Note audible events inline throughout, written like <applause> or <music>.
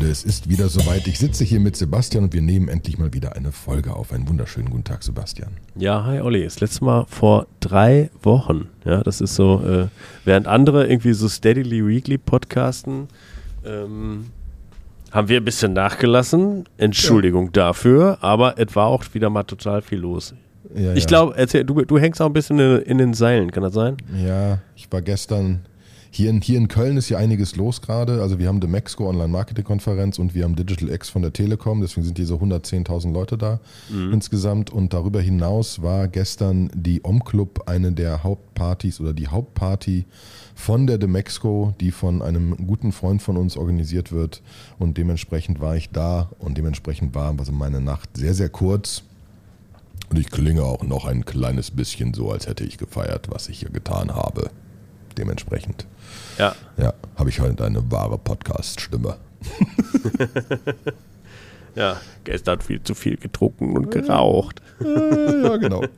Krypto-Nerdshow-Freunde. Es ist wieder soweit. Ich sitze hier mit Sebastian und wir nehmen endlich mal wieder eine Folge auf. Einen wunderschönen guten Tag, Sebastian. Ja, hi Olli. Das letzte Mal vor drei Wochen. Ja, das ist so, äh, während andere irgendwie so steadily weekly podcasten, ähm, haben wir ein bisschen nachgelassen. Entschuldigung ja. dafür, aber es war auch wieder mal total viel los. Ja, ich ja. glaube, du, du hängst auch ein bisschen in, in den Seilen, kann das sein? Ja, ich war gestern hier in, hier in Köln ist ja einiges los gerade. Also wir haben die Mexco Online Marketing Konferenz und wir haben Digital X von der Telekom. Deswegen sind hier so 110.000 Leute da mhm. insgesamt. Und darüber hinaus war gestern die Om Club eine der Hauptpartys oder die Hauptparty von der Demexco, die von einem guten Freund von uns organisiert wird. Und dementsprechend war ich da und dementsprechend war also meine Nacht sehr, sehr kurz. Und ich klinge auch noch ein kleines bisschen so, als hätte ich gefeiert, was ich hier getan habe. Dementsprechend. Ja. Ja, habe ich halt eine wahre Podcast-Stimme. <laughs> ja, gestern viel zu viel getrunken und geraucht. ja, genau. <laughs>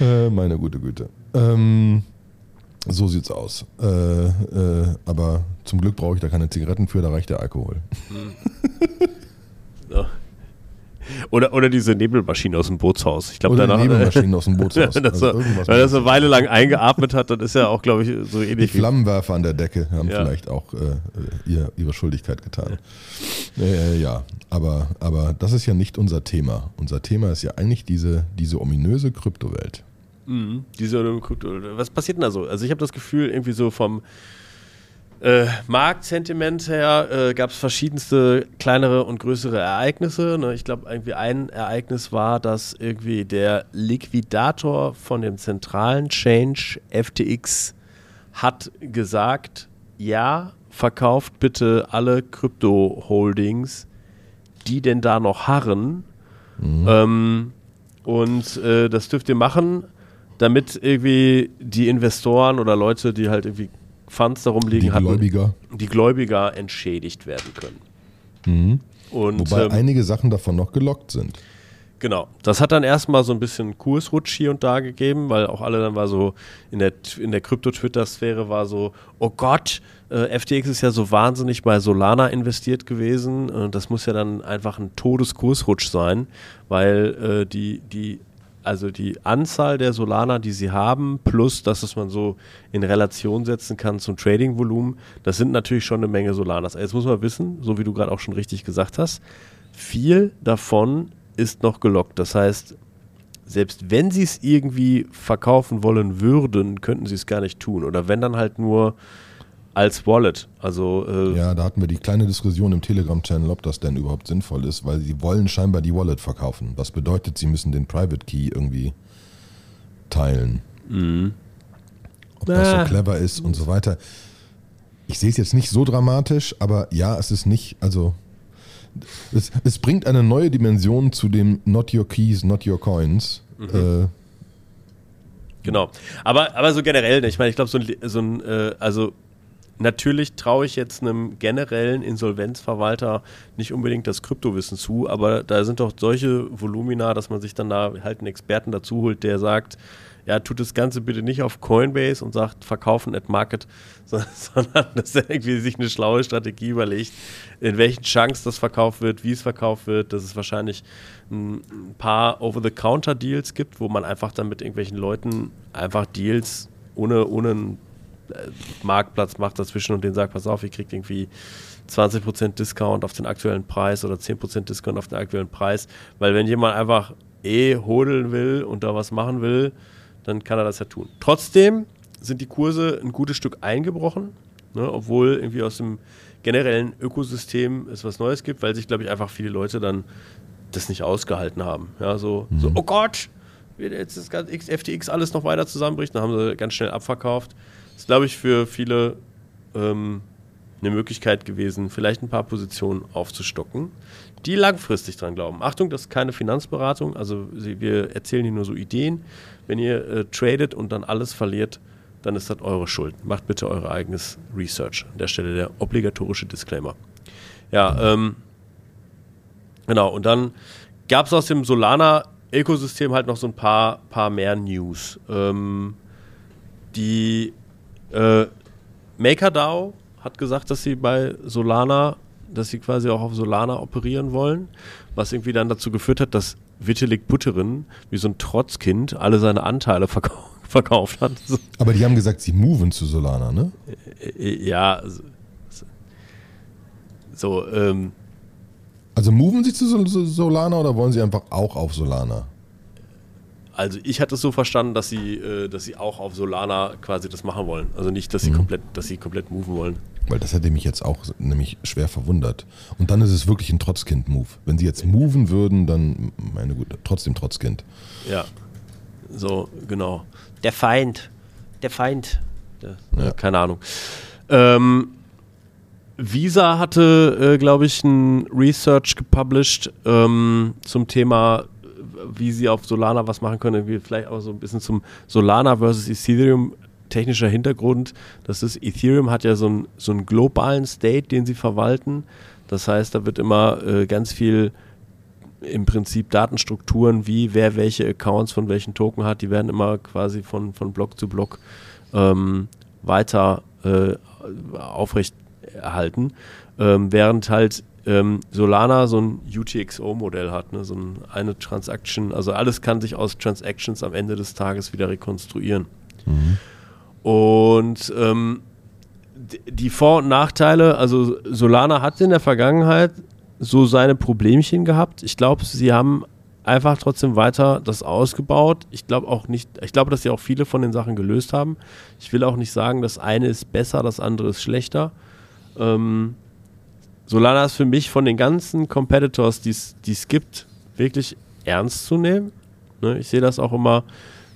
Äh, meine gute Güte. Ähm, so sieht's aus. Äh, äh, aber zum Glück brauche ich da keine Zigaretten für, da reicht der Alkohol. Hm. <laughs> so. Oder, oder diese Nebelmaschine aus dem Bootshaus. Ich glaube, danach. Nebelmaschine aus dem Bootshaus. <laughs> das also so, weil er so eine Weile lang eingeatmet hat, dann ist er auch, glaube ich, so ähnlich. Die Flammenwerfer an der Decke haben ja. vielleicht auch äh, ihr, ihre Schuldigkeit getan. Äh, ja, aber, aber das ist ja nicht unser Thema. Unser Thema ist ja eigentlich diese, diese ominöse Kryptowelt. Mhm, diese Krypto. Was passiert denn da so? Also ich habe das Gefühl, irgendwie so vom äh, Marktsentiment her äh, gab es verschiedenste kleinere und größere Ereignisse. Ne? Ich glaube, irgendwie ein Ereignis war, dass irgendwie der Liquidator von dem zentralen Change FTX hat gesagt, ja, verkauft bitte alle Krypto-Holdings, die denn da noch harren. Mhm. Ähm, und äh, das dürft ihr machen, damit irgendwie die Investoren oder Leute, die halt irgendwie Funds darum liegen die hatten, Gläubiger. die Gläubiger entschädigt werden können. Mhm. Und, Wobei ähm, einige Sachen davon noch gelockt sind. Genau. Das hat dann erstmal so ein bisschen Kursrutsch hier und da gegeben, weil auch alle dann war so in der, in der Krypto-Twitter-Sphäre war so, oh Gott, äh, FTX ist ja so wahnsinnig bei Solana investiert gewesen. Und das muss ja dann einfach ein Todeskursrutsch sein, weil äh, die, die also die Anzahl der Solana, die sie haben, plus das, was man so in Relation setzen kann zum Trading-Volumen, das sind natürlich schon eine Menge Solanas. Jetzt muss man wissen, so wie du gerade auch schon richtig gesagt hast, viel davon ist noch gelockt. Das heißt, selbst wenn sie es irgendwie verkaufen wollen würden, könnten sie es gar nicht tun. Oder wenn dann halt nur als Wallet. Also äh ja, da hatten wir die kleine Diskussion im Telegram-Channel, ob das denn überhaupt sinnvoll ist, weil sie wollen scheinbar die Wallet verkaufen. Was bedeutet, sie müssen den Private Key irgendwie teilen. Mhm. Ob das so clever ist und so weiter. Ich sehe es jetzt nicht so dramatisch, aber ja, es ist nicht, also es, es bringt eine neue Dimension zu dem Not Your Keys, Not Your Coins. Mhm. Äh, Genau. Aber, aber so generell, ich meine, ich glaube, so ein, so ein äh, also Natürlich traue ich jetzt einem generellen Insolvenzverwalter nicht unbedingt das Kryptowissen zu, aber da sind doch solche Volumina, dass man sich dann da halt einen Experten dazu holt, der sagt, ja, tut das Ganze bitte nicht auf Coinbase und sagt, verkaufen at Market, <laughs> sondern dass er irgendwie sich eine schlaue Strategie überlegt, in welchen Chunks das verkauft wird, wie es verkauft wird, dass es wahrscheinlich ein paar Over-the-Counter-Deals gibt, wo man einfach dann mit irgendwelchen Leuten einfach Deals ohne, ohne einen Marktplatz macht dazwischen und den sagt, pass auf, ihr kriegt irgendwie 20% Discount auf den aktuellen Preis oder 10% Discount auf den aktuellen Preis. Weil wenn jemand einfach eh hodeln will und da was machen will, dann kann er das ja tun. Trotzdem sind die Kurse ein gutes Stück eingebrochen, ne, obwohl irgendwie aus dem generellen Ökosystem es was Neues gibt, weil sich, glaube ich, einfach viele Leute dann das nicht ausgehalten haben. Ja, so, mhm. so oh Gott, jetzt ist das FTX alles noch weiter zusammenbricht, dann haben sie ganz schnell abverkauft ist, glaube ich, für viele ähm, eine Möglichkeit gewesen, vielleicht ein paar Positionen aufzustocken, die langfristig dran glauben. Achtung, das ist keine Finanzberatung, also wir erzählen hier nur so Ideen. Wenn ihr äh, tradet und dann alles verliert, dann ist das eure Schuld. Macht bitte euer eigenes Research. An der Stelle der obligatorische Disclaimer. Ja, ähm, genau. Und dann gab es aus dem Solana-Ökosystem halt noch so ein paar, paar mehr News. Ähm, die äh, MakerDAO hat gesagt, dass sie bei Solana, dass sie quasi auch auf Solana operieren wollen, was irgendwie dann dazu geführt hat, dass Vitalik Buterin wie so ein Trotzkind alle seine Anteile verkauft <laughs> verkauft hat. Aber die haben gesagt, sie moven zu Solana, ne? Äh, ja, so, ähm, Also moven sie zu Solana oder wollen sie einfach auch auf Solana? Also ich hatte es so verstanden, dass sie, äh, dass sie auch auf Solana quasi das machen wollen. Also nicht, dass sie mhm. komplett, dass sie komplett moven wollen. Weil das hätte mich jetzt auch nämlich schwer verwundert. Und dann ist es wirklich ein Trotzkind-Move. Wenn sie jetzt moven würden, dann, meine Güte, trotzdem Trotzkind. Ja. So, genau. Der Feind. Der Feind. Der, ja. Keine Ahnung. Ähm, Visa hatte, äh, glaube ich, ein Research gepublished ähm, zum Thema wie sie auf Solana was machen können. Vielleicht auch so ein bisschen zum Solana versus Ethereum technischer Hintergrund. Das ist, Ethereum hat ja so, ein, so einen globalen State, den sie verwalten. Das heißt, da wird immer äh, ganz viel im Prinzip Datenstrukturen, wie wer welche Accounts von welchen Token hat, die werden immer quasi von, von Block zu Block ähm, weiter äh, aufrechterhalten. Ähm, während halt ähm, Solana so ein UTXO-Modell hat, ne? so ein, eine Transaction, also alles kann sich aus Transactions am Ende des Tages wieder rekonstruieren. Mhm. Und ähm, die Vor- und Nachteile, also Solana hat in der Vergangenheit so seine Problemchen gehabt. Ich glaube, sie haben einfach trotzdem weiter das ausgebaut. Ich glaube auch nicht, ich glaube, dass sie auch viele von den Sachen gelöst haben. Ich will auch nicht sagen, das eine ist besser, das andere ist schlechter. Ähm, Solana ist für mich von den ganzen Competitors, die es gibt, wirklich ernst zu nehmen. Ne, ich sehe das auch immer.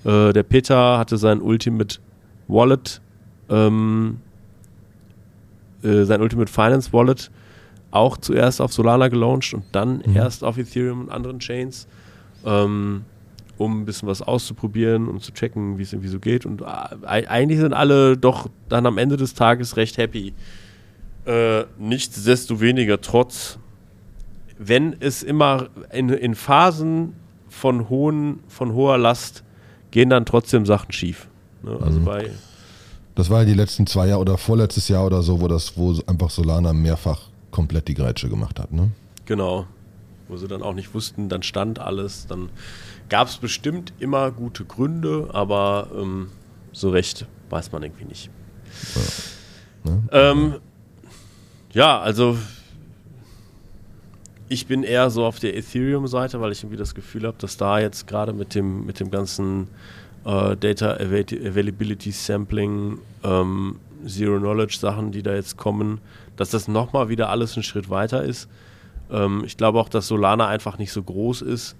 Äh, der Peter hatte sein Ultimate Wallet, ähm, äh, sein Ultimate Finance Wallet auch zuerst auf Solana gelauncht und dann mhm. erst auf Ethereum und anderen Chains, ähm, um ein bisschen was auszuprobieren, um zu checken, wie es irgendwie so geht. Und äh, eigentlich sind alle doch dann am Ende des Tages recht happy äh, nichtsdestoweniger trotz, wenn es immer in, in Phasen von, hohen, von hoher Last gehen dann trotzdem Sachen schief. Ne? Also mhm. bei das war ja die letzten zwei Jahre oder vorletztes Jahr oder so, wo das, wo einfach Solana mehrfach komplett die Grätsche gemacht hat, ne? Genau. Wo sie dann auch nicht wussten, dann stand alles, dann gab es bestimmt immer gute Gründe, aber ähm, so recht weiß man irgendwie nicht. Ja. Ne? Ähm, ja, also ich bin eher so auf der Ethereum-Seite, weil ich irgendwie das Gefühl habe, dass da jetzt gerade mit dem, mit dem ganzen äh, Data Availability Sampling, ähm, Zero Knowledge Sachen, die da jetzt kommen, dass das nochmal wieder alles einen Schritt weiter ist. Ähm, ich glaube auch, dass Solana einfach nicht so groß ist,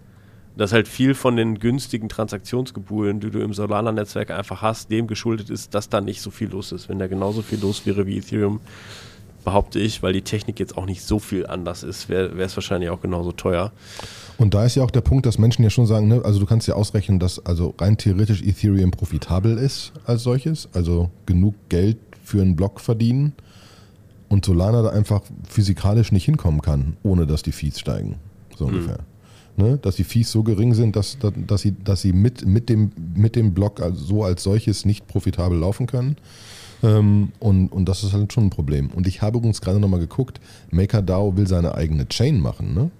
dass halt viel von den günstigen Transaktionsgebühren, die du im Solana-Netzwerk einfach hast, dem geschuldet ist, dass da nicht so viel los ist. Wenn da genauso viel los wäre wie Ethereum, behaupte ich, weil die Technik jetzt auch nicht so viel anders ist, wäre es wahrscheinlich auch genauso teuer. Und da ist ja auch der Punkt, dass Menschen ja schon sagen, ne, also du kannst ja ausrechnen, dass also rein theoretisch Ethereum profitabel ist als solches, also genug Geld für einen Block verdienen und Solana da einfach physikalisch nicht hinkommen kann, ohne dass die Fees steigen. So mhm. ungefähr. Ne, dass die Fees so gering sind, dass, dass, sie, dass sie mit, mit, dem, mit dem Block also so als solches nicht profitabel laufen können. Ähm, und, und das ist halt schon ein Problem. Und ich habe übrigens gerade nochmal geguckt, MakerDAO will seine eigene Chain machen, ne?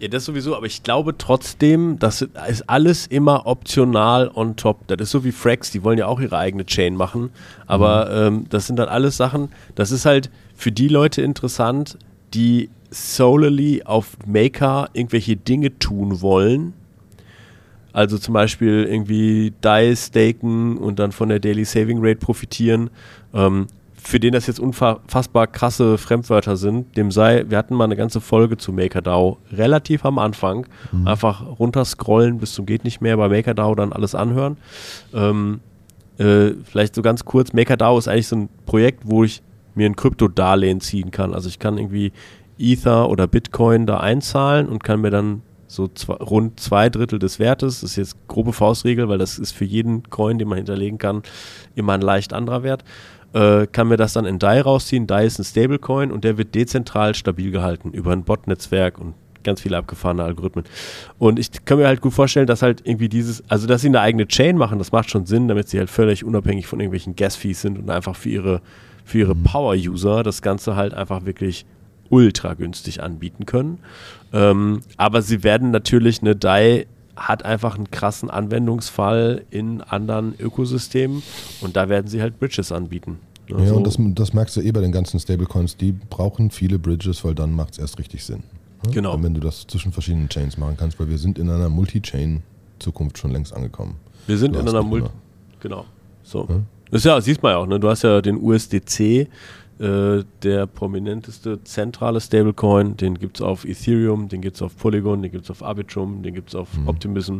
Ja, das sowieso, aber ich glaube trotzdem, das ist alles immer optional on top. Das ist so wie Frax, die wollen ja auch ihre eigene Chain machen, aber mhm. ähm, das sind dann alles Sachen, das ist halt für die Leute interessant, die solely auf Maker irgendwelche Dinge tun wollen also zum Beispiel irgendwie DAI staken und dann von der Daily Saving Rate profitieren. Ähm, für den das jetzt unfassbar krasse Fremdwörter sind, dem sei, wir hatten mal eine ganze Folge zu MakerDAO, relativ am Anfang. Mhm. Einfach runterscrollen bis zum geht nicht mehr, bei MakerDAO dann alles anhören. Ähm, äh, vielleicht so ganz kurz, MakerDAO ist eigentlich so ein Projekt, wo ich mir ein Kryptodarlehen ziehen kann. Also ich kann irgendwie Ether oder Bitcoin da einzahlen und kann mir dann so zwei, rund zwei Drittel des Wertes. Das ist jetzt grobe Faustregel, weil das ist für jeden Coin, den man hinterlegen kann, immer ein leicht anderer Wert. Äh, kann mir das dann in DAI rausziehen. DAI ist ein Stablecoin und der wird dezentral stabil gehalten über ein Bot-Netzwerk und ganz viele abgefahrene Algorithmen. Und ich kann mir halt gut vorstellen, dass halt irgendwie dieses, also dass sie eine eigene Chain machen, das macht schon Sinn, damit sie halt völlig unabhängig von irgendwelchen Gas-Fees sind und einfach für ihre für ihre Power-User das Ganze halt einfach wirklich ultra günstig anbieten können. Ähm, aber sie werden natürlich, eine DAI hat einfach einen krassen Anwendungsfall in anderen Ökosystemen und da werden sie halt Bridges anbieten. Ja, also, und das, das, merkst du eh bei den ganzen Stablecoins, die brauchen viele Bridges, weil dann macht es erst richtig Sinn. Ne? Genau. Und wenn du das zwischen verschiedenen Chains machen kannst, weil wir sind in einer Multi-Chain-Zukunft schon längst angekommen. Wir sind in einer Multi... Genau. So. Ja? Das ist ja, siehst man ja auch, ne? Du hast ja den USDC, äh, der prominenteste zentrale Stablecoin, den gibt es auf Ethereum, den gibt es auf Polygon, den gibt es auf Arbitrum, den gibt es auf mhm. Optimism,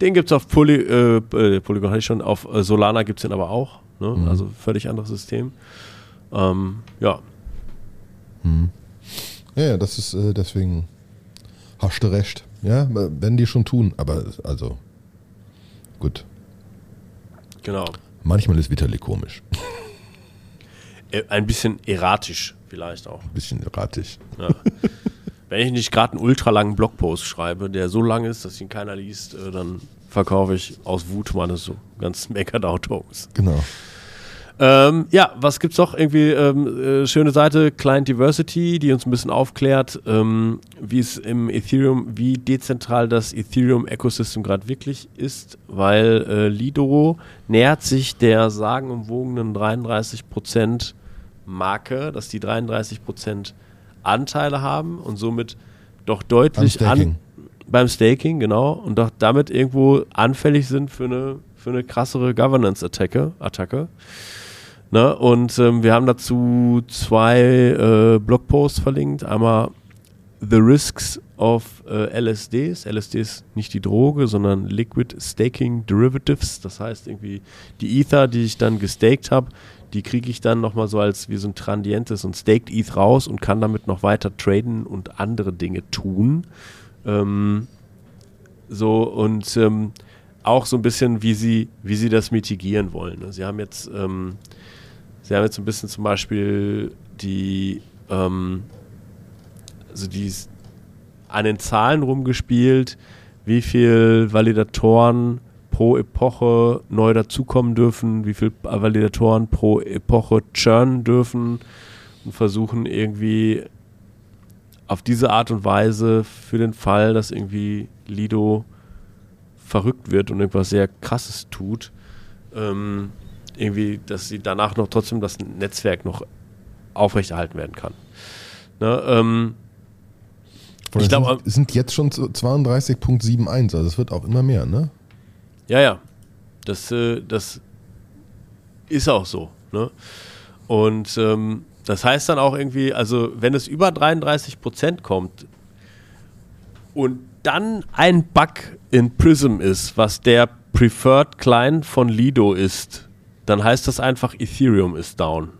den gibt es auf Poly, äh, äh, Polygon hatte ich schon, auf äh, Solana gibt es den aber auch. Ne? Mhm. Also völlig anderes System. Ähm, ja. Mhm. Ja, das ist äh, deswegen hast du recht. Ja, wenn die schon tun, aber also gut. Genau. Manchmal ist Vitalik komisch. <laughs> Äh, ein bisschen erratisch vielleicht auch. Ein bisschen erratisch. Ja. <laughs> Wenn ich nicht gerade einen ultralangen Blogpost schreibe, der so lang ist, dass ihn keiner liest, äh, dann verkaufe ich aus Wut meine so ganz <laughs> MakerDAO-Tokens. Genau. Ähm, ja, was gibt's noch? Irgendwie ähm, äh, schöne Seite Client Diversity, die uns ein bisschen aufklärt, ähm, wie es im Ethereum, wie dezentral das Ethereum-Ecosystem gerade wirklich ist, weil äh, Lido nähert sich der sagenumwogenen 33% Marke, dass die 33% Anteile haben und somit doch deutlich beim Staking. an beim Staking, genau, und doch damit irgendwo anfällig sind für eine, für eine krassere Governance-Attacke. Attacke. Ne? Und ähm, wir haben dazu zwei äh, Blogposts verlinkt. Einmal The Risks of äh, LSDs. LSD ist nicht die Droge, sondern Liquid Staking Derivatives. Das heißt irgendwie die Ether, die ich dann gestaked habe, die kriege ich dann nochmal so als wie so ein trandientes und staked ETH raus und kann damit noch weiter traden und andere Dinge tun. Ähm, so und ähm, auch so ein bisschen, wie sie, wie sie das mitigieren wollen. Sie haben jetzt ähm, Sie haben jetzt ein bisschen zum Beispiel die, ähm, also die an den Zahlen rumgespielt, wie viel Validatoren pro Epoche neu dazukommen dürfen, wie viel Validatoren pro Epoche churn dürfen und versuchen irgendwie auf diese Art und Weise für den Fall, dass irgendwie Lido verrückt wird und irgendwas sehr krasses tut, ähm, irgendwie, dass sie danach noch trotzdem das Netzwerk noch aufrechterhalten werden kann. Ne, ähm, ich glaube, sind, sind jetzt schon 32.71, also es wird auch immer mehr, ne? Ja, ja. Das, äh, das ist auch so. Ne? Und ähm, das heißt dann auch irgendwie, also wenn es über 33 Prozent kommt und dann ein Bug in Prism ist, was der Preferred Client von Lido ist, dann heißt das einfach, Ethereum ist down.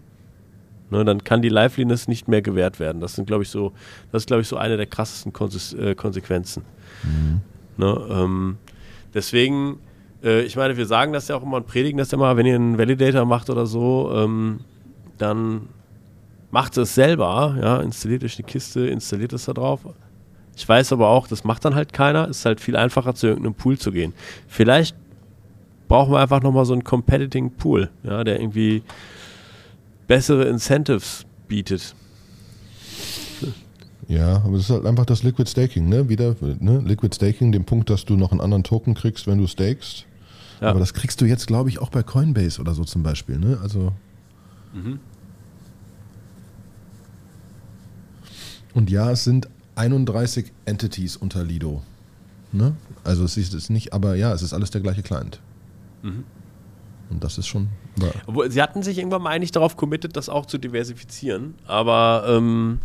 Ne, dann kann die Liveliness nicht mehr gewährt werden. Das sind, glaube ich, so, das ist, glaube ich, so eine der krassesten Konse äh, Konsequenzen. Mhm. Ne, ähm, deswegen, äh, ich meine, wir sagen das ja auch immer und predigen das immer, wenn ihr einen Validator macht oder so, ähm, dann macht es selber, ja, installiert euch eine Kiste, installiert es da drauf. Ich weiß aber auch, das macht dann halt keiner. Ist halt viel einfacher, zu irgendeinem Pool zu gehen. Vielleicht brauchen wir einfach nochmal so einen Competing Pool, ja, der irgendwie bessere Incentives bietet. Ja, aber es ist halt einfach das Liquid Staking, ne? Wieder, ne? Liquid Staking, den Punkt, dass du noch einen anderen Token kriegst, wenn du stakest. Ja. Aber das kriegst du jetzt, glaube ich, auch bei Coinbase oder so zum Beispiel, ne? Also. Mhm. Und ja, es sind 31 Entities unter Lido. Ne? Also es ist nicht, aber ja, es ist alles der gleiche Client. Mhm. Und das ist schon. Obwohl, sie hatten sich irgendwann mal eigentlich darauf committed, das auch zu diversifizieren, aber ähm,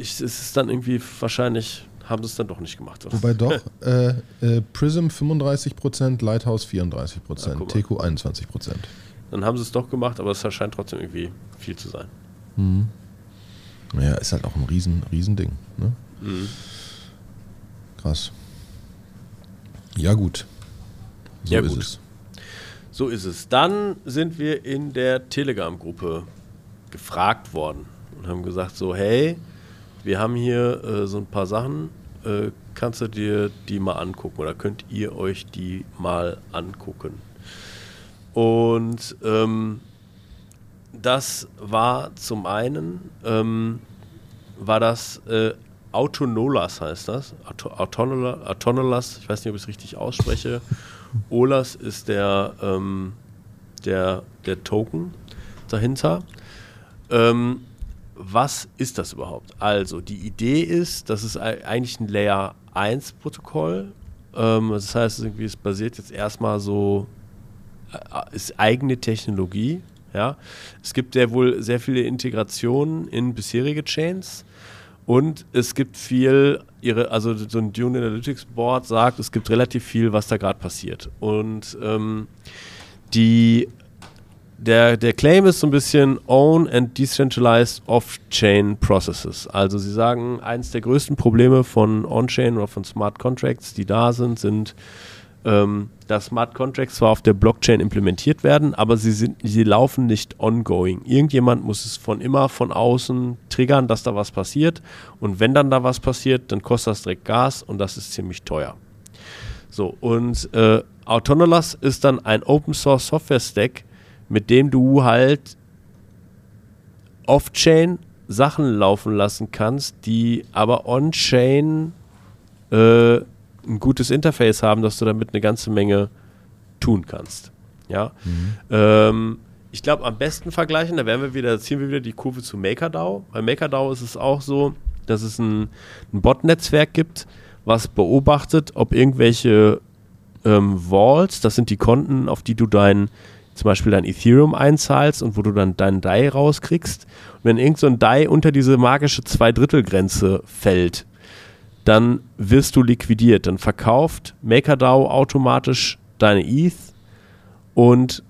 ich, es ist dann irgendwie wahrscheinlich haben sie es dann doch nicht gemacht. Oder? Wobei doch, <laughs> äh, äh, Prism 35%, Lighthouse 34%, ja, TQ 21%. Dann haben sie es doch gemacht, aber es scheint trotzdem irgendwie viel zu sein. Mhm. Naja, ist halt auch ein riesen, riesen Ding. Ne? Mhm. Krass. Ja, gut. So ja, ist gut. es. So ist es. Dann sind wir in der Telegram-Gruppe gefragt worden und haben gesagt so, hey, wir haben hier äh, so ein paar Sachen, äh, kannst du dir die mal angucken oder könnt ihr euch die mal angucken? Und ähm, das war zum einen, ähm, war das äh, Autonolas heißt das. Autonolas, ich weiß nicht, ob ich es richtig ausspreche. OLAS ist der, ähm, der, der Token dahinter. Ähm, was ist das überhaupt? Also, die Idee ist, das ist eigentlich ein Layer 1 Protokoll. Ähm, das heißt, irgendwie, es basiert jetzt erstmal so, äh, ist eigene Technologie. Ja? Es gibt ja wohl sehr viele Integrationen in bisherige Chains. Und es gibt viel, ihre, also so ein Dune Analytics Board sagt, es gibt relativ viel, was da gerade passiert. Und ähm, die der, der Claim ist so ein bisschen Own and Decentralized Off-Chain Processes. Also sie sagen, eines der größten Probleme von On-Chain oder von Smart Contracts, die da sind, sind, ähm, dass Smart Contracts zwar auf der Blockchain implementiert werden, aber sie, sind, sie laufen nicht ongoing. Irgendjemand muss es von immer von außen triggern, dass da was passiert. Und wenn dann da was passiert, dann kostet das direkt Gas und das ist ziemlich teuer. So, und äh, Autonomous ist dann ein Open Source Software Stack, mit dem du halt off-chain Sachen laufen lassen kannst, die aber on-chain äh, ein gutes Interface haben, dass du damit eine ganze Menge tun kannst. Ja. Mhm. Ähm, ich glaube, am besten vergleichen, da werden wir wieder, ziehen wir wieder die Kurve zu MakerDAO. Bei MakerDAO ist es auch so, dass es ein, ein Bot-Netzwerk gibt, was beobachtet, ob irgendwelche ähm, Vaults, das sind die Konten, auf die du dein zum Beispiel dein Ethereum einzahlst und wo du dann deinen DAI rauskriegst. Und wenn irgend so ein DAI unter diese magische Zweidrittelgrenze fällt, dann wirst du liquidiert. Dann verkauft MakerDAO automatisch deine ETH und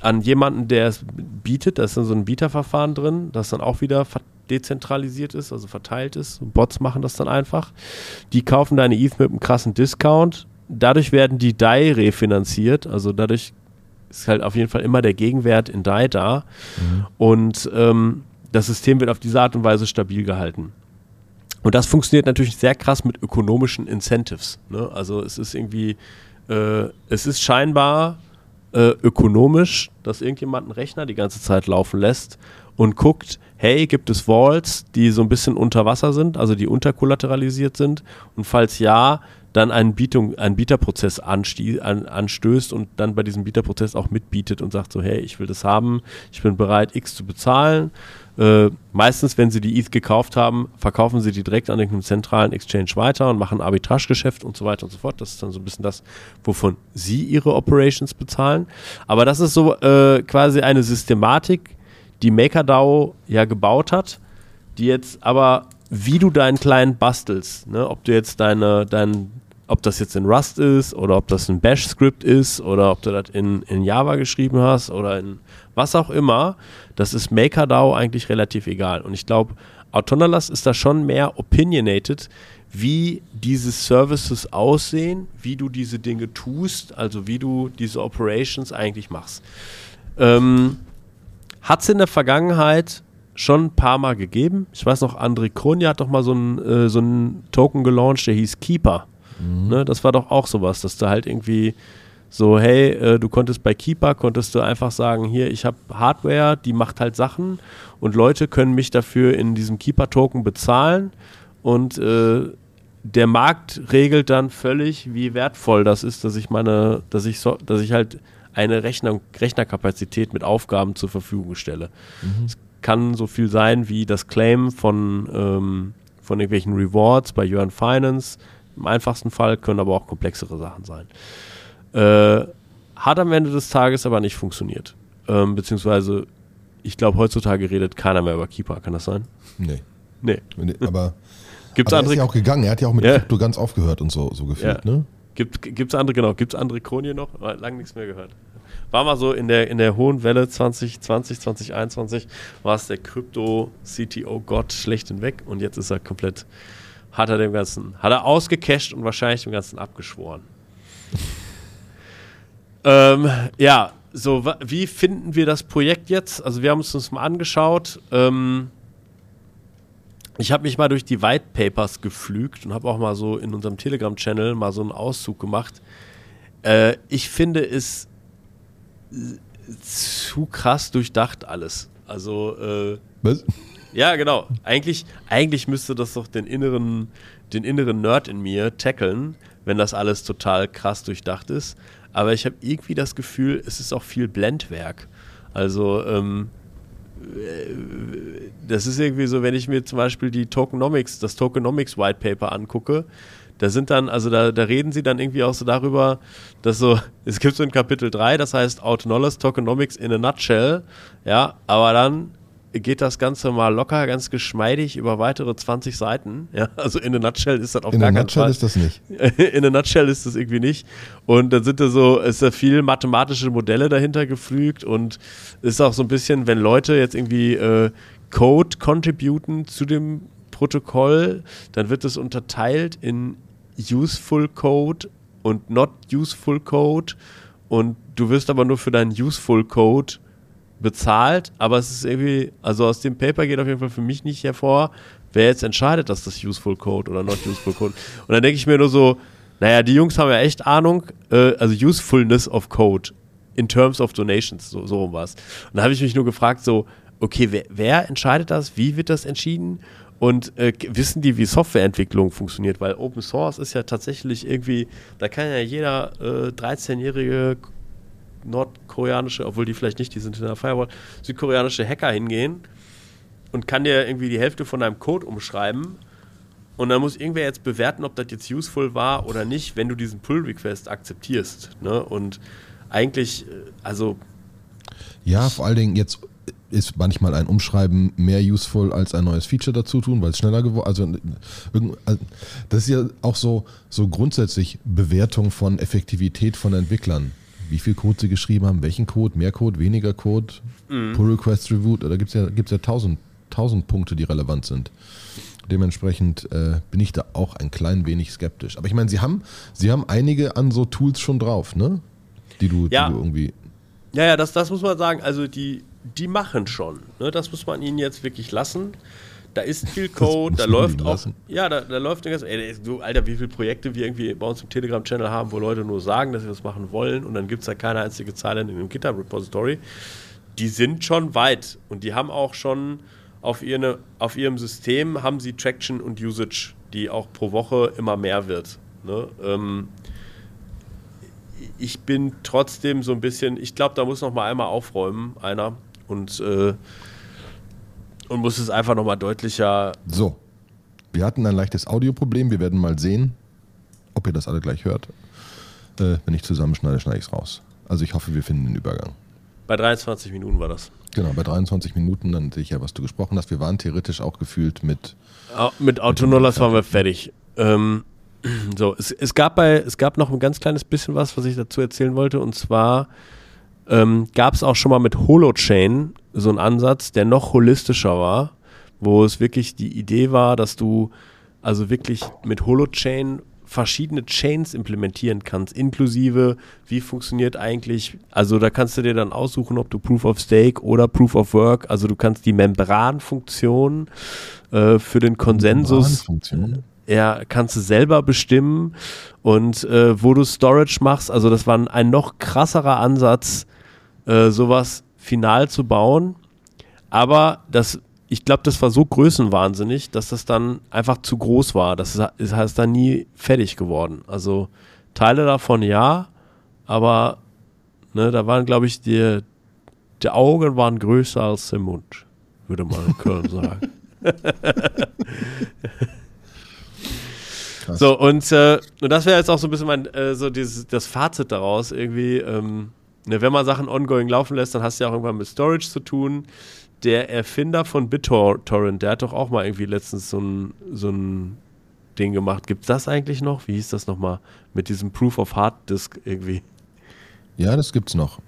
an jemanden, der es bietet, da ist dann so ein Bieterverfahren drin, das dann auch wieder dezentralisiert ist, also verteilt ist. Bots machen das dann einfach. Die kaufen deine ETH mit einem krassen Discount. Dadurch werden die DAI refinanziert, also dadurch ist halt auf jeden Fall immer der Gegenwert in DAI da. Mhm. Und ähm, das System wird auf diese Art und Weise stabil gehalten. Und das funktioniert natürlich sehr krass mit ökonomischen Incentives. Ne? Also es ist irgendwie, äh, es ist scheinbar äh, ökonomisch, dass irgendjemand einen Rechner die ganze Zeit laufen lässt und guckt, hey, gibt es Vaults, die so ein bisschen unter Wasser sind, also die unterkollateralisiert sind? Und falls ja, dann einen, Bietung, einen Bieterprozess anstie, an, anstößt und dann bei diesem Bieterprozess auch mitbietet und sagt so, hey, ich will das haben, ich bin bereit, X zu bezahlen. Äh, meistens, wenn sie die ETH gekauft haben, verkaufen sie die direkt an irgendeinem zentralen Exchange weiter und machen Arbitragegeschäft und so weiter und so fort. Das ist dann so ein bisschen das, wovon sie ihre Operations bezahlen. Aber das ist so äh, quasi eine Systematik, die MakerDAO ja gebaut hat, die jetzt aber wie du deinen Client bastelst, ne? ob du jetzt deine, dein, ob das jetzt in Rust ist oder ob das ein Bash-Skript ist oder ob du das in, in Java geschrieben hast oder in was auch immer, das ist MakerDAO eigentlich relativ egal. Und ich glaube, Autonomous ist da schon mehr opinionated, wie diese Services aussehen, wie du diese Dinge tust, also wie du diese Operations eigentlich machst. Ähm, Hat es in der Vergangenheit schon ein paar Mal gegeben. Ich weiß noch, André Kronja hat doch mal so einen äh, so Token gelauncht, der hieß Keeper. Mhm. Ne, das war doch auch sowas, dass du halt irgendwie so, hey, äh, du konntest bei Keeper, konntest du einfach sagen, hier, ich habe Hardware, die macht halt Sachen und Leute können mich dafür in diesem Keeper-Token bezahlen und äh, der Markt regelt dann völlig, wie wertvoll das ist, dass ich meine, dass ich so, dass ich halt eine Rechner, Rechnerkapazität mit Aufgaben zur Verfügung stelle. Mhm. Es kann so viel sein wie das Claim von, ähm, von irgendwelchen Rewards bei Jörn Finance. Im einfachsten Fall können aber auch komplexere Sachen sein. Äh, hat am Ende des Tages aber nicht funktioniert. Ähm, beziehungsweise, ich glaube, heutzutage redet keiner mehr über Keeper. Kann das sein? Nee. Nee. nee aber, <laughs> Gibt's aber andere? er ist ja auch gegangen. Er hat ja auch mit ja. Krypto ganz aufgehört und so, so gefühlt, ja. ne? Gibt es andere, genau, gibt es andere Kronien noch? Lange nichts mehr gehört war mal so in der, in der hohen Welle 2020, 2021, war es der Krypto-CTO-Gott schlecht hinweg und jetzt ist er komplett, hat er dem Ganzen, hat er ausgecasht und wahrscheinlich dem Ganzen abgeschworen. ähm, ja, so, wie finden wir das Projekt jetzt? Also wir haben es uns mal angeschaut. Ähm, ich habe mich mal durch die White Papers geflügt und habe auch mal so in unserem Telegram-Channel mal so einen Auszug gemacht. Äh, ich finde es zu krass durchdacht alles. Also, äh, Was? ja, genau. Eigentlich, eigentlich müsste das doch den inneren, den inneren Nerd in mir tackeln, wenn das alles total krass durchdacht ist. Aber ich habe irgendwie das Gefühl, es ist auch viel Blendwerk. Also, ähm, äh, das ist irgendwie so, wenn ich mir zum Beispiel die Tokenomics, das Tokenomics White Paper angucke, da sind dann, also da, da reden sie dann irgendwie auch so darüber, dass so, <laughs> es gibt so ein Kapitel 3, das heißt Autonomous Tokenomics in a Nutshell, ja, aber dann geht das Ganze mal locker, ganz geschmeidig über weitere 20 Seiten. <laughs> Ja, also in a nutshell ist das auf In gar keinen Nutshell Fall. ist das nicht. <laughs> in a nutshell ist das irgendwie nicht. Und dann sind da so, ist da viel mathematische Modelle dahinter geflügt und ist auch so ein bisschen, wenn Leute jetzt irgendwie äh, Code contributen zu dem Protokoll, dann wird es unterteilt in useful Code und not useful Code und du wirst aber nur für deinen useful Code bezahlt, aber es ist irgendwie, also aus dem Paper geht auf jeden Fall für mich nicht hervor, wer jetzt entscheidet, dass das useful Code oder not useful Code. Und dann denke ich mir nur so, naja, die Jungs haben ja echt Ahnung, äh, also Usefulness of Code in terms of donations, so, so rum war es. Und da habe ich mich nur gefragt, so, okay, wer, wer entscheidet das? Wie wird das entschieden? Und äh, wissen die, wie Softwareentwicklung funktioniert? Weil Open Source ist ja tatsächlich irgendwie, da kann ja jeder äh, 13-jährige nordkoreanische, obwohl die vielleicht nicht, die sind in der Firewall, südkoreanische Hacker hingehen und kann dir irgendwie die Hälfte von deinem Code umschreiben. Und dann muss irgendwer jetzt bewerten, ob das jetzt useful war oder nicht, wenn du diesen Pull-Request akzeptierst. Ne? Und eigentlich, äh, also Ja, vor allen Dingen jetzt ist manchmal ein Umschreiben mehr useful als ein neues Feature dazu tun, weil es schneller geworden also, irgend- also das ist ja auch so, so grundsätzlich Bewertung von Effektivität von Entwicklern. Wie viel Code sie geschrieben haben, welchen Code, mehr Code, weniger Code, Pull Request Review, da gibt es ja, gibt's ja tausend, tausend Punkte, die relevant sind. Dementsprechend äh, bin ich da auch ein klein wenig skeptisch. Aber ich meine, sie haben, sie haben einige an so Tools schon drauf, ne? Die du, Ja. die du irgendwie. Ja, ja, das, das muss man sagen. Also die, die machen schon. Ne? Das muss man ihnen jetzt wirklich lassen. Da ist viel Code, da läuft auch. lassen. Ja, da, da läuft irgendwas. Ey, Alter, wie viele Projekte wir irgendwie bei uns im Telegram-Channel haben, wo Leute nur sagen, dass sie das machen wollen und dann gibt es da keine einzige Zeile in dem GitHub-Repository. Die sind schon weit und die haben auch schon auf, ihre, auf ihrem System haben sie Traction und Usage, die auch pro Woche immer mehr wird. Ne? Ähm, ich bin trotzdem so ein bisschen, ich glaube, da muss noch mal einmal aufräumen, einer, und, äh, und muss es einfach noch mal deutlicher. So, wir hatten ein leichtes Audioproblem. Wir werden mal sehen, ob ihr das alle gleich hört. Äh, wenn ich zusammenschneide, schneide ich es raus. Also ich hoffe, wir finden den Übergang. Bei 23 Minuten war das. Genau, bei 23 Minuten, dann sehe ich ja, was du gesprochen hast. Wir waren theoretisch auch gefühlt mit. Au- Mit Autonolas waren wir fertig. Ähm, so, es, es, gab bei, es gab noch ein ganz kleines bisschen was, was ich dazu erzählen wollte. Und zwar ähm, gab es auch schon mal mit Holochain so einen Ansatz, der noch holistischer war, wo es wirklich die Idee war, dass du also wirklich mit Holochain verschiedene Chains implementieren kannst, inklusive wie funktioniert eigentlich, also da kannst du dir dann aussuchen, ob du Proof of Stake oder Proof of Work, also du kannst die Membranfunktion äh, für den Konsensus ja, kannst du selber bestimmen und äh, wo du Storage machst, also das war ein, ein noch krasserer Ansatz, äh, sowas final zu bauen. Aber das, ich glaube, das war so größenwahnsinnig, dass das dann einfach zu groß war. Das ist, heißt dann nie fertig geworden. Also Teile davon ja, aber ne, da waren, glaube ich, die, die Augen waren größer als der Mund, würde man in Köln sagen. <laughs> So, und, äh, und das wäre jetzt auch so ein bisschen mein, äh, so dieses, das Fazit daraus irgendwie. Ähm, ne, wenn man Sachen ongoing laufen lässt, dann hast du ja auch irgendwann mit Storage zu tun. Der Erfinder von BitTorrent, der hat doch auch mal irgendwie letztens so ein, so ein Ding gemacht. Gibt es das eigentlich noch? Wie hieß das nochmal? Mit diesem Proof of Hard Disk irgendwie. Ja, das gibt's noch.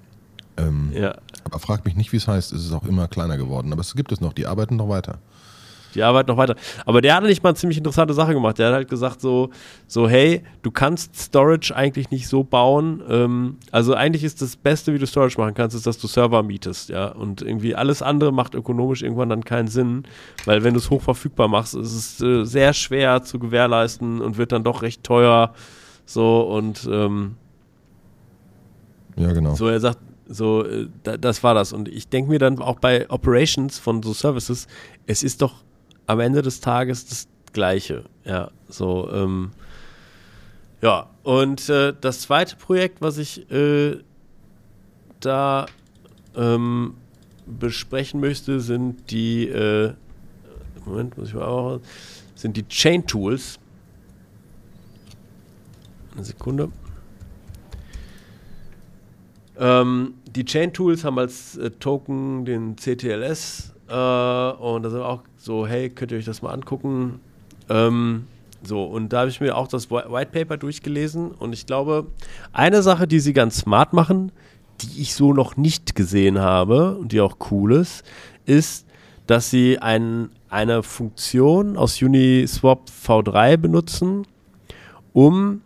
Ähm, Ja. Aber frag mich nicht, wie es heißt. Es ist auch immer kleiner geworden. Aber es gibt es noch. Die arbeiten noch weiter. Die arbeiten noch weiter. Aber der hat nicht mal eine ziemlich interessante Sache gemacht. Der hat halt gesagt so, so hey, du kannst Storage eigentlich nicht so bauen. Ähm, also eigentlich ist das Beste, wie du Storage machen kannst, ist, dass du Server mietest, ja. Und irgendwie alles andere macht ökonomisch irgendwann dann keinen Sinn, weil wenn du es hochverfügbar machst, ist es äh, sehr schwer zu gewährleisten und wird dann doch recht teuer. So und ähm, Ja, genau. so, er sagt, So, äh, da, das war das. Und ich denke mir dann auch bei Operations von so Services, es ist doch am Ende des Tages das Gleiche. Ja, so, ähm, ja. Und äh, das zweite Projekt, was ich äh, da ähm, besprechen möchte, sind die, äh, Moment, muss ich mal auch, sind die Chain Tools. Eine Sekunde. Ähm, die Chain Tools haben als äh, Token den CTLS äh, und da sind auch so, hey, könnt ihr euch das mal angucken? Ähm, so, und da habe ich mir auch das White Paper durchgelesen und ich glaube, eine Sache, die sie ganz smart machen, die ich so noch nicht gesehen habe und die auch cool ist, ist, dass sie ein, eine Funktion aus Uniswap V3 benutzen, um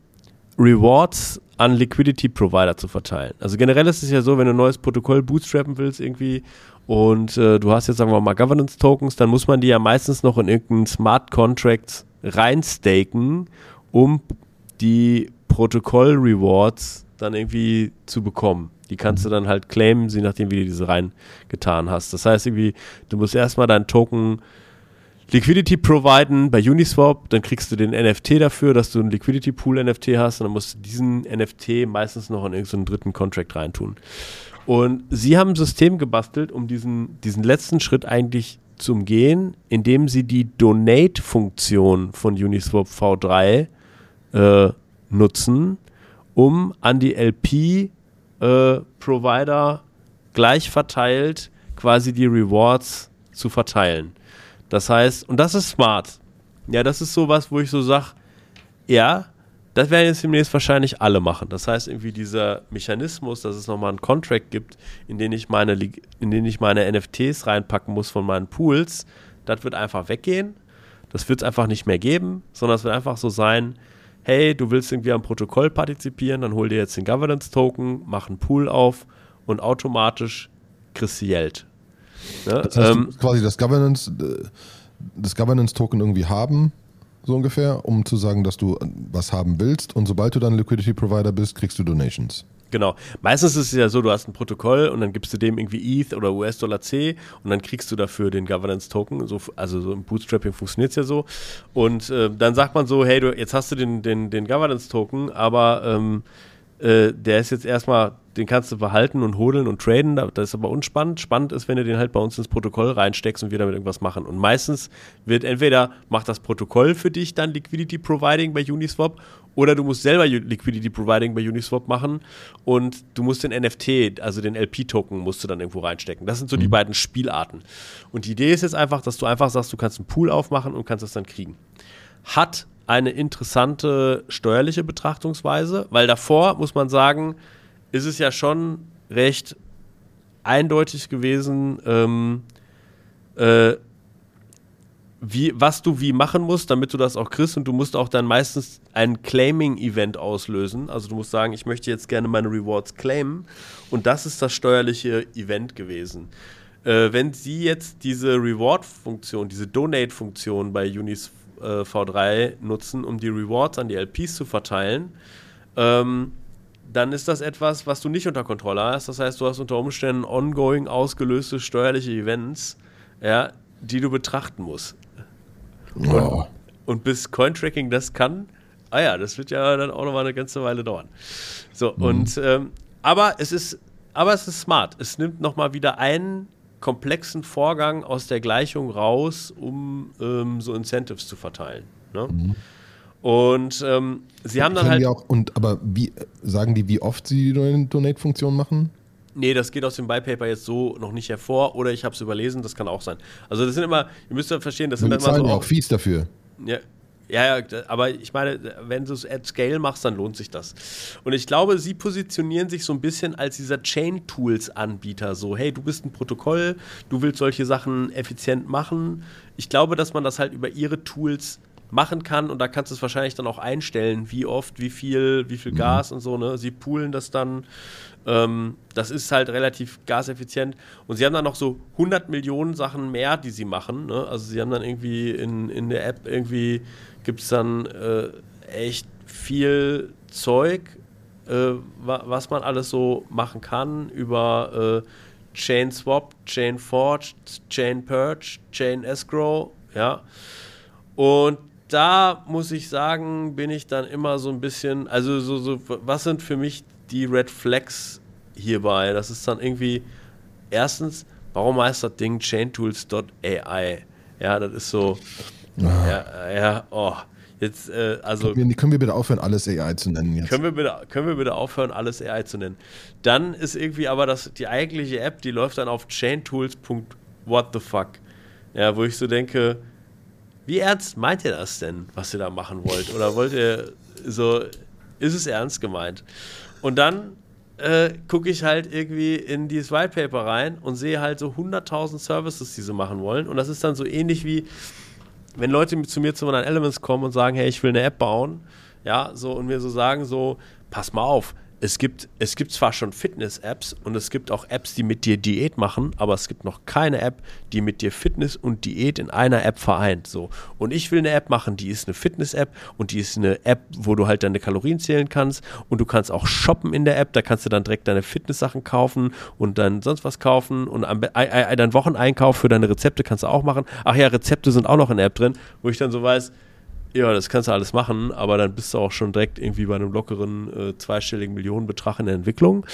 Rewards an Liquidity Provider zu verteilen. Also generell ist es ja so, wenn du ein neues Protokoll bootstrappen willst irgendwie und äh, du hast jetzt sagen wir mal Governance Tokens, dann muss man die ja meistens noch in irgendeinen Smart Contract reinstaken, um die Protokoll Rewards dann irgendwie zu bekommen. Die kannst du dann halt claimen, je nachdem, wie du diese reingetan hast. Das heißt irgendwie, du musst erstmal deinen Token Liquidity providen bei Uniswap, dann kriegst du den NFT dafür, dass du einen Liquidity Pool NFT hast und dann musst du diesen NFT meistens noch in irgendeinen dritten Contract reintun. Und sie haben ein System gebastelt, um diesen, diesen letzten Schritt eigentlich zu umgehen, indem sie die Donate-Funktion von Uniswap V3 äh, nutzen, um an die LP-Provider äh, gleich verteilt quasi die Rewards zu verteilen. Das heißt, und das ist smart. Ja, das ist sowas, wo ich so sage, ja, das werden jetzt demnächst wahrscheinlich alle machen. Das heißt, irgendwie dieser Mechanismus, dass es nochmal einen Contract gibt, in den ich meine, in den ich meine NFTs reinpacken muss von meinen Pools, das wird einfach weggehen. Das wird es einfach nicht mehr geben, sondern es wird einfach so sein, hey, du willst irgendwie am Protokoll partizipieren, dann hol dir jetzt den Governance-Token, mach einen Pool auf und automatisch kriegst du Geld. Ne? Das heißt, ähm, quasi das Governance, äh, das Governance-Token irgendwie haben, so ungefähr, um zu sagen, dass du was haben willst. Und sobald du dann Liquidity Provider bist, kriegst du Donations. Genau. Meistens ist es ja so, du hast ein Protokoll und dann gibst du dem irgendwie ETH oder US-Dollar C und dann kriegst du dafür den Governance-Token. So, also so im Bootstrapping funktioniert es ja so. Und äh, dann sagt man so, hey, du, jetzt hast du den, den, den Governance-Token, aber ähm, äh, der ist jetzt erstmal den kannst du behalten und hodeln und traden, das ist aber unspannend. Spannend ist, wenn du den halt bei uns ins Protokoll reinsteckst und wir damit irgendwas machen. Und meistens wird entweder macht das Protokoll für dich dann Liquidity Providing bei Uniswap oder du musst selber Liquidity Providing bei Uniswap machen und du musst den NFT, also den LP-Token, musst du dann irgendwo reinstecken. Das sind so mhm. die beiden Spielarten. Und die Idee ist jetzt einfach, dass du einfach sagst, du kannst einen Pool aufmachen und kannst das dann kriegen. Hat eine interessante steuerliche Betrachtungsweise, weil davor muss man sagen, ist es ja schon recht eindeutig gewesen, ähm, äh, wie, was du wie machen musst, damit du das auch kriegst. Und du musst auch dann meistens ein Claiming-Event auslösen. Also du musst sagen, ich möchte jetzt gerne meine Rewards claimen. Und das ist das steuerliche Event gewesen. Äh, wenn Sie jetzt diese Reward-Funktion, diese Donate-Funktion bei Unis äh, V3 nutzen, um die Rewards an die LPs zu verteilen, ähm, dann ist das etwas, was du nicht unter Kontrolle hast. Das heißt, du hast unter Umständen ongoing ausgelöste steuerliche Events, ja, die du betrachten musst. Oh. Und, und bis Cointracking das kann, ah ja, das wird ja dann auch noch mal eine ganze Weile dauern. So, mhm. und ähm, aber es ist, aber es ist smart. Es nimmt noch mal wieder einen komplexen Vorgang aus der Gleichung raus, um ähm, so Incentives zu verteilen. Ne? Mhm. Und ähm, sie haben dann halt. Auch, und, aber wie sagen die, wie oft sie die Donate-Funktion machen? Nee, das geht aus dem Bypaper jetzt so noch nicht hervor oder ich habe es überlesen, das kann auch sein. Also das sind immer, ihr müsst ja verstehen, das sind immer so. auch Fees dafür. Ja, ja, ja, aber ich meine, wenn du es at Scale machst, dann lohnt sich das. Und ich glaube, sie positionieren sich so ein bisschen als dieser Chain-Tools-Anbieter. So, hey, du bist ein Protokoll, du willst solche Sachen effizient machen. Ich glaube, dass man das halt über ihre Tools machen kann und da kannst du es wahrscheinlich dann auch einstellen, wie oft, wie viel, wie viel mhm. Gas und so, ne? Sie poolen das dann. Ähm, das ist halt relativ gaseffizient. Und sie haben dann noch so 100 Millionen Sachen mehr, die sie machen. Ne? Also sie haben dann irgendwie in, in der App irgendwie gibt es dann äh, echt viel Zeug, äh, wa was man alles so machen kann über äh, Chain Swap, Chain Forge, Chain Purge, Chain Escrow, ja. Und da muss ich sagen, bin ich dann immer so ein bisschen, also so, so, was sind für mich die Red Flags hierbei? Das ist dann irgendwie, erstens, warum heißt das Ding chaintools.ai? Ja, das ist so, ah. ja, ja, oh. Jetzt, äh, also. Können wir, können wir, bitte aufhören, alles AI zu nennen jetzt? Können wir bitte, können wir bitte aufhören, alles AI zu nennen? Dann ist irgendwie aber das, die eigentliche App, die läuft dann auf chaintools.what the fuck. Ja, wo ich so denke, wie ernst meint ihr das denn, was ihr da machen wollt? Oder wollt ihr so, ist es ernst gemeint? Und dann äh, gucke ich halt irgendwie in dieses White Paper rein und sehe halt so 100.000 Services, die sie machen wollen. Und das ist dann so ähnlich wie, wenn Leute zu mir zu meinen Elements kommen und sagen, hey, ich will eine App bauen, ja, so und mir so sagen, so, pass mal auf, es gibt, es gibt zwar schon Fitness-Apps und es gibt auch Apps, die mit dir Diät machen, aber es gibt noch keine App, die mit dir Fitness und Diät in einer App vereint. So. Und ich will eine App machen, die ist eine Fitness-App und die ist eine App, wo du halt deine Kalorien zählen kannst und du kannst auch shoppen in der App, da kannst du dann direkt deine Fitness-Sachen kaufen und dann sonst was kaufen und am, deinen Wocheneinkauf für deine Rezepte kannst du auch machen. Ach ja, Rezepte sind auch noch in der App drin, wo ich dann so weiß, ja, das kannst du alles machen, aber dann bist du auch schon direkt irgendwie bei einem lockeren äh, zweistelligen Millionenbetrag in der Entwicklung.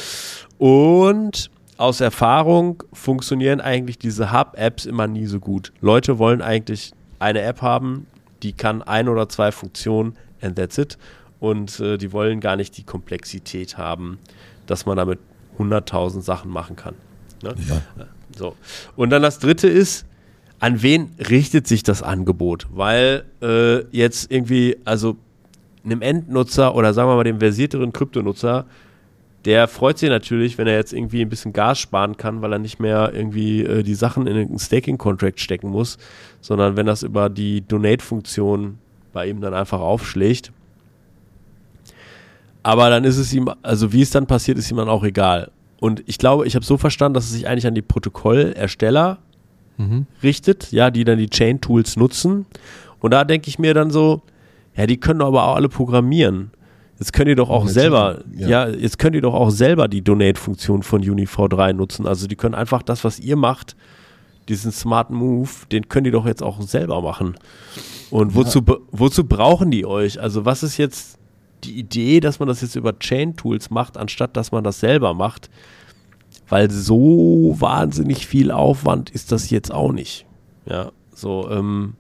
Und aus Erfahrung funktionieren eigentlich diese Hub-Apps immer nie so gut. Leute wollen eigentlich eine App haben, die kann ein oder zwei Funktionen and that's it. Und äh, die wollen gar nicht die Komplexität haben, dass man damit 100.000 Sachen machen kann. Ne? Ja. So. Und dann das dritte ist, an wen richtet sich das Angebot? Weil äh, jetzt irgendwie, also einem Endnutzer oder sagen wir mal dem versierteren Kryptonutzer, der freut sich natürlich, wenn er jetzt irgendwie ein bisschen Gas sparen kann, weil er nicht mehr irgendwie äh, die Sachen in einen Staking-Contract stecken muss, sondern wenn das über die Donate-Funktion bei ihm dann einfach aufschlägt. Aber dann ist es ihm, also wie es dann passiert, ist ihm dann auch egal. Und ich glaube, ich habe so verstanden, dass es sich eigentlich an die Protokollersteller mhm. richtet, ja, die dann die Chain-Tools nutzen. Und da denke ich mir dann so, ja, die können aber auch alle programmieren. Jetzt könnt ihr doch auch selber, ja. ja. jetzt könnt ihr doch auch selber die Donate-Funktion von UniV3 nutzen. Also die können einfach das, was ihr macht, diesen smarten Move, den könnt ihr doch jetzt auch selber machen. Und wozu, ja. wozu brauchen die euch? Also was ist jetzt die Idee, dass man das jetzt über Chain-Tools macht, anstatt dass man das selber macht? Weil so wahnsinnig viel Aufwand ist das jetzt auch nicht. Ja, so, ähm,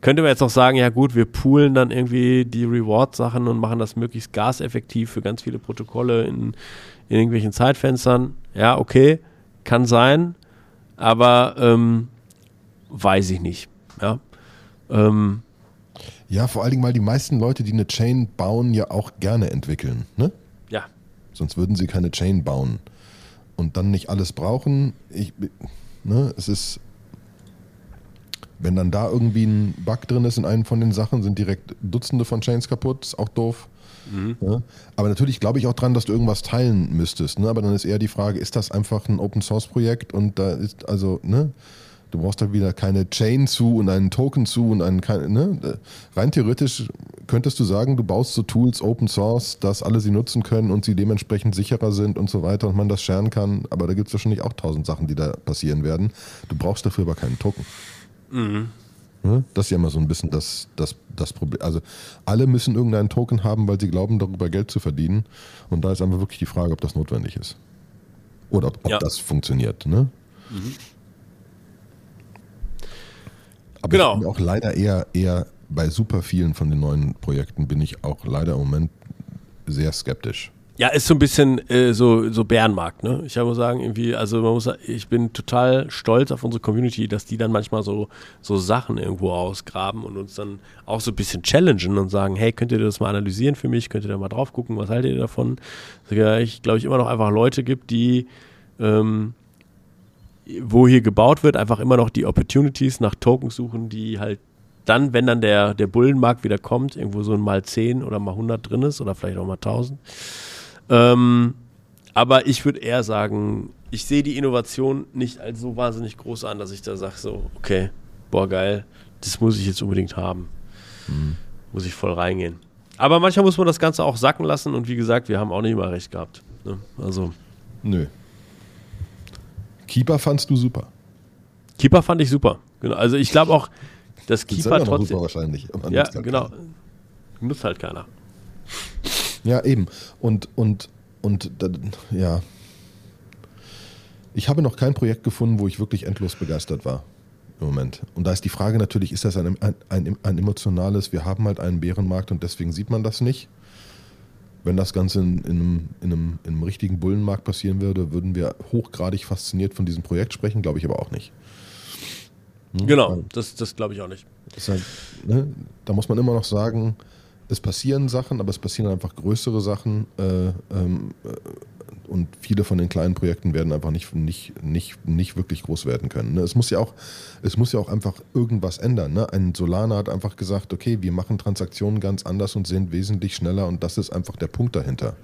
könnte man jetzt auch sagen, ja gut, wir poolen dann irgendwie die Reward-Sachen und machen das möglichst gaseffektiv für ganz viele Protokolle in, in irgendwelchen Zeitfenstern. Ja, okay, kann sein, aber ähm, weiß ich nicht. Ja, ähm, ja, vor allen Dingen, weil die meisten Leute, die eine Chain bauen, ja auch gerne entwickeln. Ne? Ja. Sonst würden sie keine Chain bauen und dann nicht alles brauchen. Ich, ne, es ist, wenn dann da irgendwie ein Bug drin ist in einem von den Sachen, sind direkt Dutzende von Chains kaputt, ist auch doof. Mhm. Ja, aber natürlich glaube ich auch dran, dass du irgendwas teilen müsstest. Ne? Aber dann ist eher die Frage, ist das einfach ein Open Source Projekt und da ist also, ne? Du brauchst da wieder keine Chain zu und einen Token zu und einen, ne? Rein theoretisch könntest du sagen, du baust so Tools Open Source, dass alle sie nutzen können und sie dementsprechend sicherer sind und so weiter und man das scheren kann. Aber da gibt es wahrscheinlich auch tausend Sachen, die da passieren werden. Du brauchst dafür aber keinen Token. Mhm. Ne? Das ist ja immer so ein bisschen das, das, das Problem. Also alle müssen irgendeinen Token haben, weil sie glauben, darüber Geld zu verdienen. Und da ist einfach wirklich die Frage, ob das notwendig ist. Oder ob, ob ja. das funktioniert. Ne? Mhm. Aber genau. ich bin auch leider eher, eher bei super vielen von den neuen Projekten bin ich auch leider im Moment sehr skeptisch. Ja, ist so ein bisschen äh, so, so Bärenmarkt, ne? Ich muss sagen, irgendwie, also man muss, ich bin total stolz auf unsere Community, dass die dann manchmal so, so Sachen irgendwo ausgraben und uns dann auch so ein bisschen challengen und sagen, hey, könnt ihr das mal analysieren für mich? Könnt ihr da mal drauf gucken? Was haltet ihr davon? Ich glaube, ich immer noch einfach Leute gibt, die ähm, wo hier gebaut wird, einfach immer noch die Opportunities nach Tokens suchen, die halt dann, wenn dann der, der Bullenmarkt wieder kommt, irgendwo so ein mal 10 oder mal 100 drin ist oder vielleicht auch mal 1000. Ähm, aber ich würde eher sagen, ich sehe die Innovation nicht als so wahnsinnig groß an, dass ich da sage, so, okay, boah, geil, das muss ich jetzt unbedingt haben. Mhm. Muss ich voll reingehen. Aber manchmal muss man das Ganze auch sacken lassen und wie gesagt, wir haben auch nicht immer recht gehabt. Ne? Also. Nö. Keeper fandst du super. Keeper fand ich super. Genau. Also ich glaube auch, dass Keeper trotzdem. wahrscheinlich. Ja, halt genau. Keiner. Nutzt halt keiner. Ja, eben. Und, und, und ja. Ich habe noch kein Projekt gefunden, wo ich wirklich endlos begeistert war im Moment. Und da ist die Frage natürlich, ist das ein, ein, ein, ein emotionales, wir haben halt einen Bärenmarkt und deswegen sieht man das nicht? Wenn das Ganze in, in, einem, in, einem, in einem richtigen Bullenmarkt passieren würde, würden wir hochgradig fasziniert von diesem Projekt sprechen, glaube ich aber auch nicht. Hm? Genau, das, das glaube ich auch nicht. Halt, ne, da muss man immer noch sagen, es passieren Sachen, aber es passieren einfach größere Sachen. Äh, ähm, äh, und viele von den kleinen Projekten werden einfach nicht, nicht, nicht, nicht wirklich groß werden können. Ne? Es, muss ja auch, es muss ja auch einfach irgendwas ändern. Ne? Ein Solana hat einfach gesagt, okay, wir machen Transaktionen ganz anders und sind wesentlich schneller und das ist einfach der Punkt dahinter.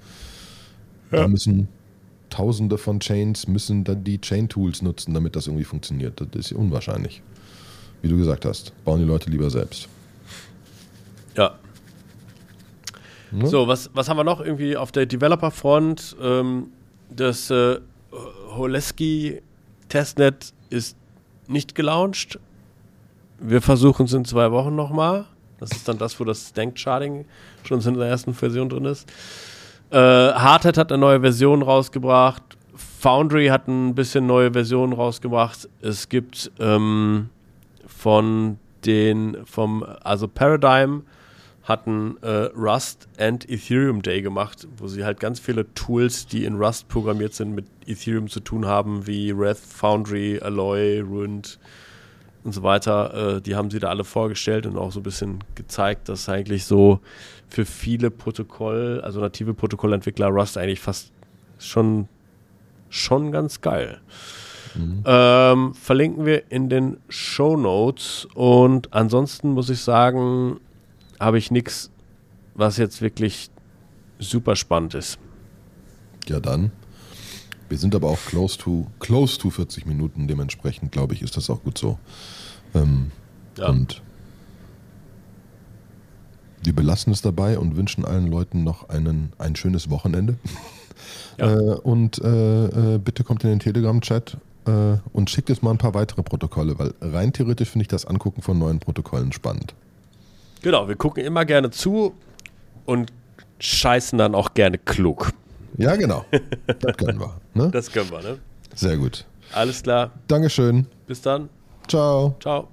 Ja. Da müssen Tausende von Chains müssen dann die Chain-Tools nutzen, damit das irgendwie funktioniert. Das ist unwahrscheinlich. Wie du gesagt hast, bauen die Leute lieber selbst. Ja, Ne? So, was, was haben wir noch irgendwie auf der Developer-Front? Ähm, das äh, Holeski Testnet ist nicht gelauncht. Wir versuchen es in zwei Wochen nochmal. Das ist dann das, wo das Stank-Charting schon in der ersten Version drin ist. Äh, Hardhead hat eine neue Version rausgebracht. Foundry hat ein bisschen neue Versionen rausgebracht. Es gibt ähm, von den, vom, also Paradigm hatten äh, Rust and Ethereum Day gemacht, wo sie halt ganz viele Tools, die in Rust programmiert sind, mit Ethereum zu tun haben, wie Wrath, Foundry, Alloy, Rund und so weiter. Äh, die haben sie da alle vorgestellt und auch so ein bisschen gezeigt, dass eigentlich so für viele Protokoll, also native Protokollentwickler Rust eigentlich fast schon, schon ganz geil. Mhm. Ähm, verlinken wir in den Show Notes und ansonsten muss ich sagen, habe ich nichts, was jetzt wirklich super spannend ist. Ja, dann. Wir sind aber auch close to, close to 40 Minuten, dementsprechend glaube ich, ist das auch gut so. Ähm, ja. Und wir belassen es dabei und wünschen allen Leuten noch einen, ein schönes Wochenende. Ja. <laughs> Äh, und äh, äh, bitte kommt in den Telegram-Chat äh, und schickt jetzt mal ein paar weitere Protokolle, weil rein theoretisch finde ich das Angucken von neuen Protokollen spannend. Genau, wir gucken immer gerne zu und scheißen dann auch gerne klug. Ja, genau. Das können wir. Ne? Das können wir, ne? Sehr gut. Alles klar. Dankeschön. Bis dann. Ciao. Ciao.